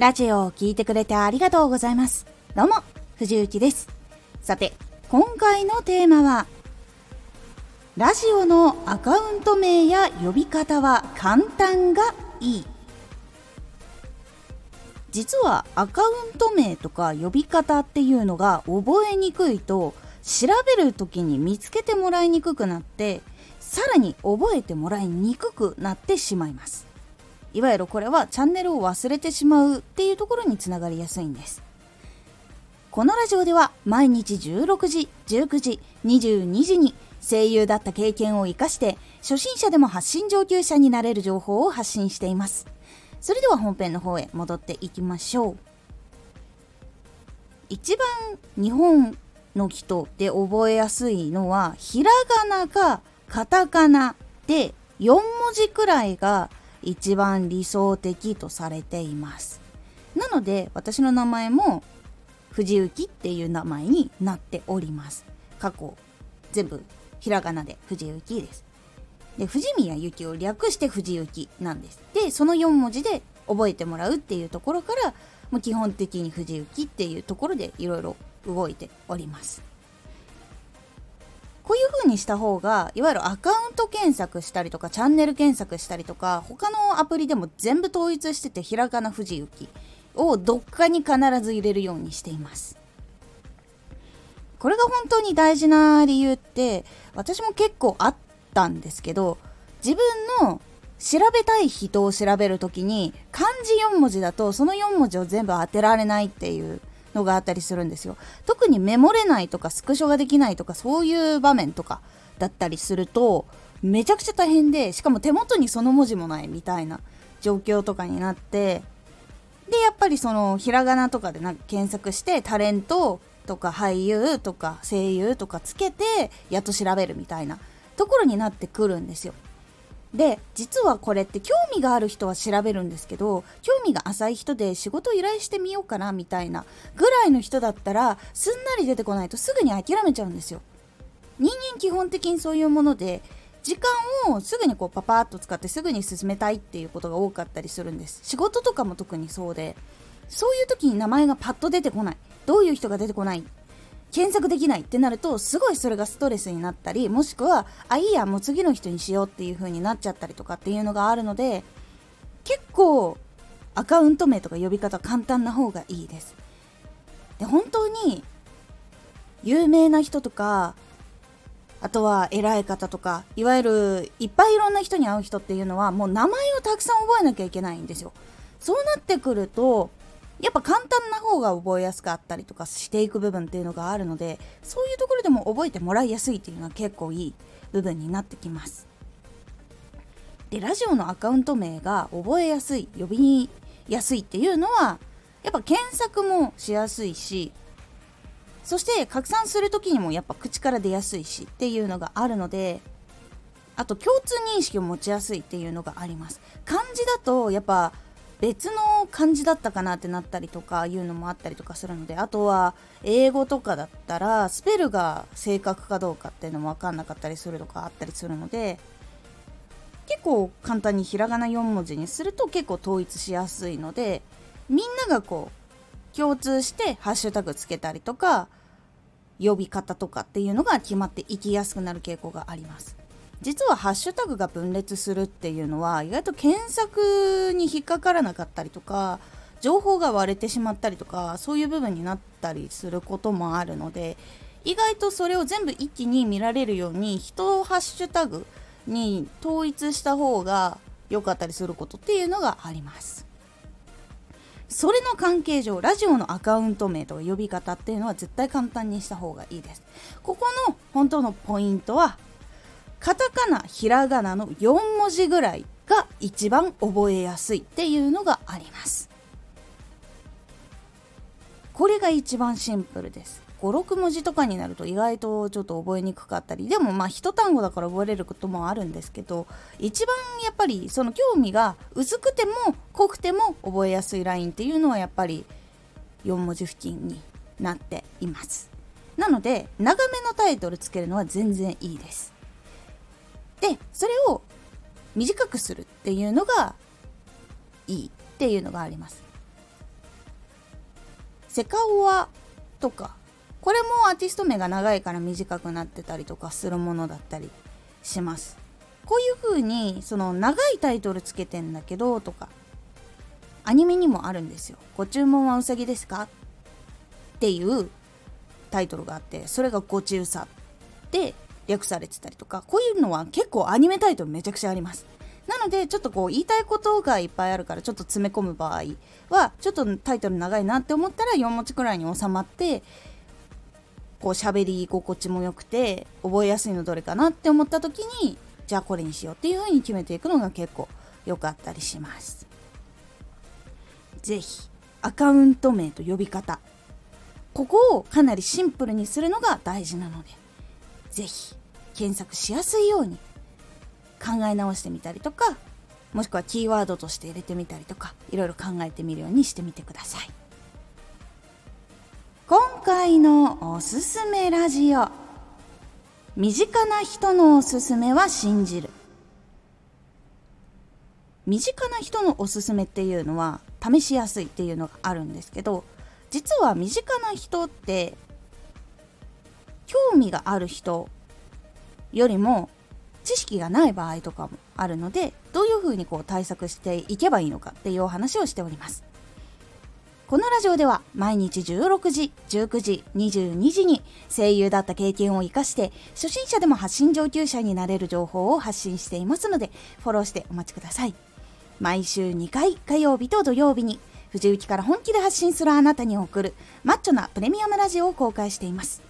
ラジオを聴いてくれてありがとうございます。どうも、藤幸です。さて、今回のテーマは、ラジオのアカウント名や呼び方は簡単がいい。実はアカウント名とか呼び方っていうのが覚えにくいと調べる時に見つけてもらいにくくなってさらに覚えてもらいにくくなってしまいますいわゆるこれはチャンネルを忘れてしまうっていうところにつながりやすいんです。このラジオでは毎日16時19時22時に声優だった経験を生かして初心者でも発信上級者になれる情報を発信しています。それでは本編の方へ戻っていきましょう。一番日本の人で覚えやすいのはひらがなかカタカナで4文字くらいが一番理想的とされています。なので私の名前も藤幸っていう名前になっております。過去全部ひらがなで藤幸です。で藤宮ゆきを略して藤幸なんです。でその4文字で覚えてもらうっていうところからもう基本的に藤幸っていうところでいろいろ動いております。風にした方がいわゆるアカウント検索したりとかチャンネル検索したりとか他のアプリでも全部統一しててひらがな藤幸をどっかに必ず入れるようにしています。これが本当に大事な理由って私も結構あったんですけど自分の調べたい人を調べる時に漢字4文字だとその4文字を全部当てられないっていうのがあったりするんですよ。特にメモれないとかスクショができないとかそういう場面とかだったりするとめちゃくちゃ大変でしかも手元にその文字もないみたいな状況とかになってでやっぱりそのひらがなとかでなんか検索してタレントとか俳優とか声優とかつけてやっと調べるみたいなところになってくるんですよ。で実はこれって興味がある人は調べるんですけど興味が浅い人で仕事依頼してみようかなみたいなぐらいの人だったらすんなり出てこないとすぐに諦めちゃうんですよ。人間基本的にそういうもので時間をすぐにこうパパーッと使ってすぐに進めたいっていうことが多かったりするんです。仕事とかも特にそうでそういう時に名前がパッと出てこない。どういう人が出てこない。検索できないってなるとすごいそれがストレスになったりもしくはあいいやもう次の人にしようっていう風になっちゃったりとかっていうのがあるので結構アカウント名とか呼び方簡単な方がいいです。で本当に有名な人とかあとは偉い方とかいわゆるいっぱいいろんな人に会う人っていうのはもう名前をたくさん覚えなきゃいけないんですよ。そうなってくるとやっぱ簡単な方が覚えやすかったりとかしていく部分っていうのがあるのでそういうところでも覚えてもらいやすいっていうのは結構いい部分になってきます。でラジオのアカウント名が覚えやすい呼びやすいっていうのはやっぱ検索もしやすいしそして拡散する時にもやっぱ口から出やすいしっていうのがあるのであと共通認識を持ちやすいっていうのがあります。漢字だとやっぱ別の漢字だったかなってなったりとかいうのもあったりとかするのであとは英語とかだったらスペルが正確かどうかっていうのも分かんなかったりするとかあったりするので結構簡単にひらがな4文字にすると結構統一しやすいのでみんながこう共通してハッシュタグつけたりとか呼び方とかっていうのが決まっていきやすくなる傾向があります。実はハッシュタグが分裂するっていうのは意外と検索に引っかからなかったりとか情報が割れてしまったりとかそういう部分になったりすることもあるので意外とそれを全部一気に見られるように人をハッシュタグに統一した方が良かったりすることっていうのがあります。それの関係上ラジオのアカウント名とか呼び方っていうのは絶対簡単にした方がいいです。ここの本当のポイントはカタカナひらがなの4文字ぐらいが一番覚えやすいっていうのがあります。これが一番シンプルです。56文字とかになると意外とちょっと覚えにくかったり。でもまあ一単語だから覚えれることもあるんですけど一番やっぱりその興味が薄くても濃くても覚えやすいラインっていうのはやっぱり4文字付近になっています。なので長めのタイトルつけるのは全然いいです。でそれを短くするっていうのがいいっていうのがあります。セカオワとかこれもアーティスト名が長いから短くなってたりとかするものだったりします。こういう風にその長いタイトルつけてんだけどとかアニメにもあるんですよ。ご注文はうさぎですかっていうタイトルがあってそれがご中さで略されてたりとかこういうのは結構アニメタイトルめちゃくちゃあります。なのでちょっとこう言いたいことがいっぱいあるからちょっと詰め込む場合はちょっとタイトル長いなって思ったら4文字くらいに収まってこう喋り心地も良くて覚えやすいのどれかなって思った時にじゃあこれにしようっていう風に決めていくのが結構良かったりします。是非アカウント名と呼び方。ここをかなりシンプルにするのが大事なので是非検索しやすいように考え直してみたりとかもしくはキーワードとして入れてみたりとかいろいろ考えてみるようにしてみてください。今回のおすすめラジオ。身近な人のおすすめは信じる。身近な人のおすすめっていうのは試しやすいっていうのがあるんですけど実は身近な人って興味がある人よりも知識がない場合とかもあるのでどういうふうにこう対策していけばいいのかっていうお話をしております。このラジオでは毎日16時19時22時に声優だった経験を生かして初心者でも発信上級者になれる情報を発信していますのでフォローしてお待ちください。毎週2回火曜日と土曜日に藤雪から本気で発信するあなたに送るマッチョなプレミアムラジオを公開しています。